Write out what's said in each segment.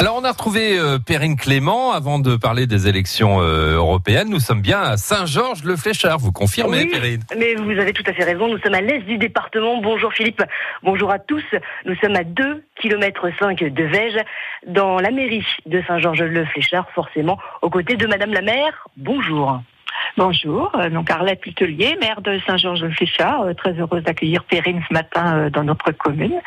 Alors on a retrouvé euh, Perrine Clément avant de parler des élections euh, européennes. Nous sommes bien à Saint-Georges-le-Fléchard. Vous confirmez, Oui, Perrine Mais vous avez tout à fait raison, nous sommes à l'est du département. Bonjour Philippe, bonjour à tous. Nous sommes à 2 km 5 de Vège, dans la mairie de Saint-Georges-le-Fléchard, forcément, aux côtés de Madame la maire. Bonjour. Bonjour, euh, donc Arlette Putelier, maire de Saint-Georges-le-Fléchard, euh, très heureuse d'accueillir Perrine ce matin euh, dans notre commune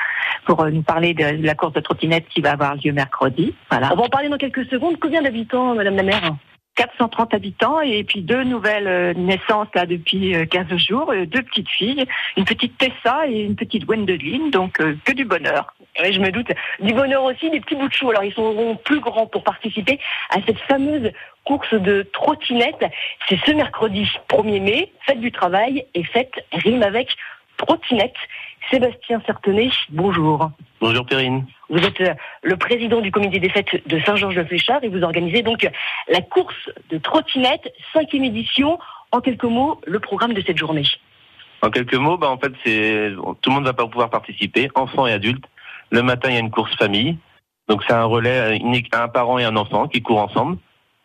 pour nous parler de la course de trottinette qui va avoir lieu mercredi. Voilà. On va en parler dans quelques secondes. Combien d'habitants, Madame la maire? 430 habitants et puis deux nouvelles naissances là depuis euh, 15 jours, deux petites filles, une petite Tessa et une petite Gwendoline, donc que du bonheur. Oui, je me doute. Du bonheur aussi, des petits bouts de chou. Alors, ils seront plus grands pour participer à cette fameuse course de trottinette. C'est ce mercredi 1er mai, fête du travail et fête rime avec trottinette. Sébastien Certenet, bonjour. Bonjour Perrine. Vous êtes euh, le président du comité des fêtes de Saint-Georges-de-Fléchard et vous organisez donc la course de trottinette, cinquième édition. En quelques mots, le programme de cette journée. En quelques mots, bah en fait, c'est tout le monde va pas pouvoir participer, enfants et adultes. Le matin, il y a une course famille, donc c'est un relais, une un parent et un enfant qui courent ensemble.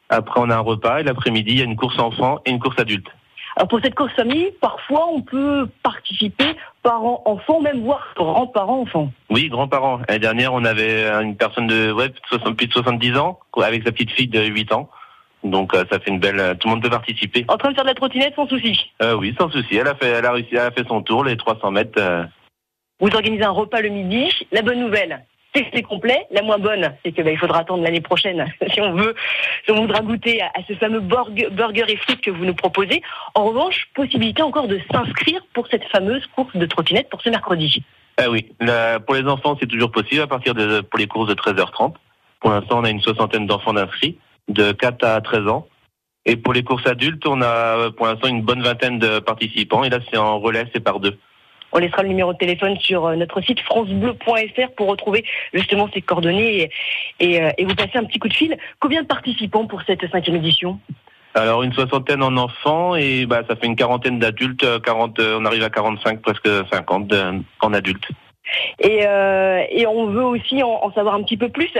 Après, on a un repas et l'après-midi, il y a une course enfant et une course adulte. Alors pour cette course famille, parfois on peut participer parents-enfants, même voir grands-parents-enfants. Oui, grands-parents. L'année dernière, on avait une personne de ouais, 60, plus de 70 ans avec sa petite fille de 8 ans. Donc euh, ça fait une belle. Tout le monde peut participer. En train de faire de la trottinette sans souci. Euh, oui, sans souci. Elle a fait, elle a réussi, elle a fait son tour, les 300 mètres. euh, Vous organisez un repas le midi. La bonne nouvelle, c'est complet. La moins bonne, c'est que bah, il faudra attendre l'année prochaine si on veut, si on voudra goûter à, ce fameux burger, et frites que vous nous proposez. En revanche, possibilité encore de s'inscrire pour cette fameuse course de trottinette pour ce mercredi. Ah oui, pour les enfants, c'est toujours possible à partir de pour les courses de 13h30. Pour l'instant, on a une soixantaine d'enfants d'inscrits de 4 à 13 ans. Et pour les courses adultes, on a pour l'instant une bonne vingtaine de participants. Et là, c'est en relais, c'est par deux. On laissera le numéro de téléphone sur euh, notre site francebleu.fr pour retrouver justement ces coordonnées euh, et vous passer un petit coup de fil. Combien de participants pour cette cinquième édition? Alors une soixantaine en enfants et bah ça fait une quarantaine d'adultes. euh, 40, euh, on arrive à 45, presque 50 de- en adultes. Et, euh, et on veut aussi en, savoir un petit peu plus.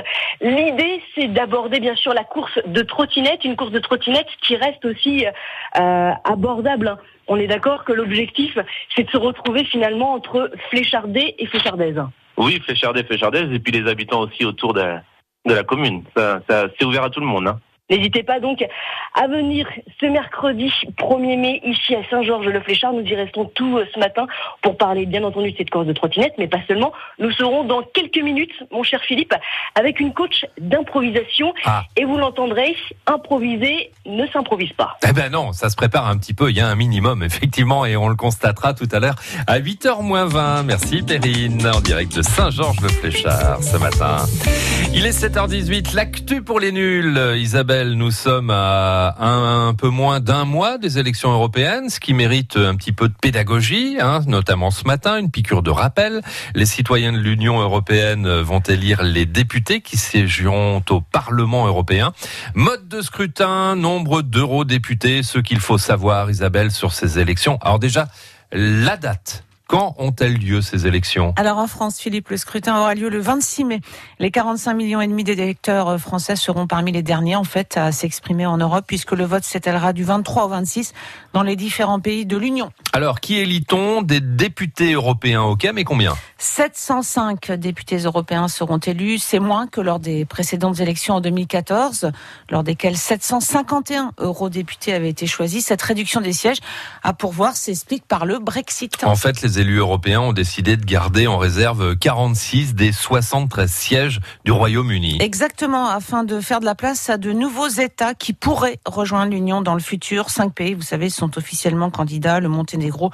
L'idée, c'est d'aborder bien sûr la course de trottinette, une course de trottinette qui reste aussi euh, abordable. hein. On est d'accord que l'objectif, c'est de se retrouver finalement entre Fléchardais et Fléchardaise. Oui, Fléchardais, Fléchardaises et puis les habitants aussi autour de, la commune. Ça c'est ouvert à tout le monde. Hein. N'hésitez pas donc à venir ce mercredi 1er mai ici à Saint-Georges-le-Fléchard. Nous y restons tout euh, ce matin pour parler bien entendu de cette course de trottinette, mais pas seulement. Nous serons dans quelques minutes, mon cher Philippe, avec une coach d'improvisation. Ah. Et vous l'entendrez, improviser ne s'improvise pas. Eh ben non, ça se prépare un petit peu, il y a un minimum effectivement et on le constatera tout à l'heure à 8h moins 20. Merci Perrine, en direct de Saint-Georges-le-Fléchard ce matin. Il est 7h18, l'actu pour les nuls. Isabelle, nous sommes à un, peu moins d'un mois des élections européennes, ce qui mérite un petit peu de pédagogie, hein, notamment ce matin, une piqûre de rappel. Les citoyens de l'Union européenne vont élire les députés qui siégeront au Parlement européen. Mode de scrutin, nombre d'eurodéputés, ce qu'il faut savoir, Isabelle, sur ces élections. Alors déjà, la date. Quand ont-elles lieu ces élections Alors en France, Philippe, le scrutin aura lieu le 26 mai. Les 45 millions et demi d'électeurs euh, français seront parmi les derniers en fait à s'exprimer en Europe puisque le vote s'étalera du 23 au 26 dans les différents pays de l'Union. Alors, qui élit-on Des députés européens, ok, mais combien 705 députés européens seront élus, c'est moins que lors des précédentes élections en 2014, lors desquelles 751 eurodéputés avaient été choisis. Cette réduction des sièges à pourvoir s'explique par le Brexit. En fait, les élus européens ont décidé de garder en réserve 46 des 73 sièges du Royaume-Uni. Exactement, afin de faire de la place à de nouveaux États qui pourraient rejoindre l'Union dans le futur. Cinq pays, vous savez, sont officiellement candidats, le Monténégro,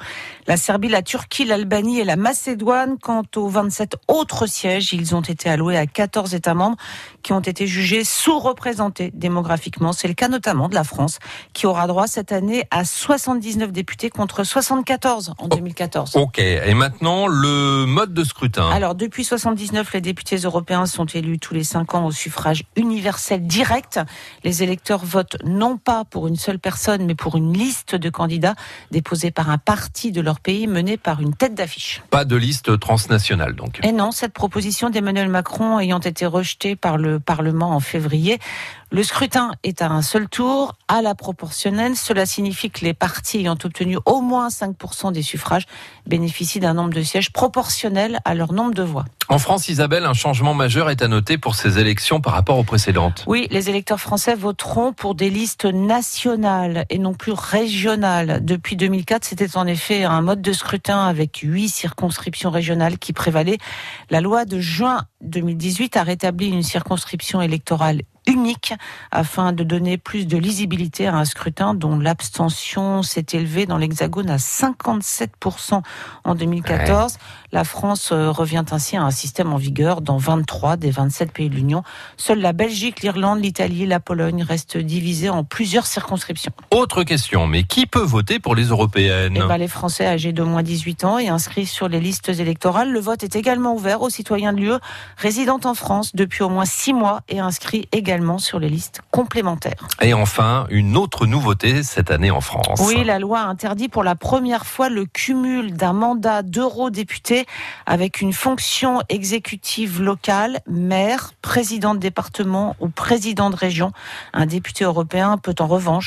la Serbie, la Turquie, l'Albanie et la Macédoine. Quant aux 27 autres sièges, ils ont été alloués à 14 États membres qui ont été jugés sous-représentés démographiquement. C'est le cas notamment de la France, qui aura droit cette année à 79 députés contre 74 en 2014. Ok. Et maintenant, le mode de scrutin. Alors, depuis 79, les députés européens sont élus tous les cinq ans au suffrage universel direct. Les électeurs votent non pas pour une seule personne, mais pour une liste de candidats déposés par un parti de leur pays mené par une tête d'affiche. Pas de liste transnationale, donc. Et non, cette proposition d'Emmanuel Macron ayant été rejetée par le Parlement en février, le scrutin est à un seul tour, à la proportionnelle. Cela signifie que les partis ayant obtenu au moins 5% des suffrages bénéficient d'un nombre de sièges proportionnel à leur nombre de voix. En France, Isabelle, un changement majeur est à noter pour ces élections par rapport aux précédentes. Oui, les électeurs français voteront pour des listes nationales et non plus régionales. Depuis 2004, c'était en effet un mode de scrutin avec huit circonscriptions régionales qui prévalait. La loi de juin 2018 a rétabli une circonscription électorale unique afin de donner plus de lisibilité à un scrutin dont l'abstention s'est élevée dans l'Hexagone à 57% en 2014. La France euh, revient ainsi à un système en vigueur dans 23 des 27 pays de l'Union. Seules la Belgique, l'Irlande, l'Italie et la Pologne restent divisées en plusieurs circonscriptions. Autre question, mais qui peut voter pour les européennes? Eh ben, Les Français âgés de moins 18 ans et inscrits sur les listes électorales. Le vote est également ouvert aux citoyens de l'UE résidant en France depuis au moins 6 mois et inscrits également sur les listes complémentaires. Et enfin, une autre nouveauté cette année en France. Oui, la loi interdit pour la première fois le cumul d'un mandat d'eurodéputé avec une fonction exécutive locale, maire, président de département ou président de région. Un député européen peut en revanche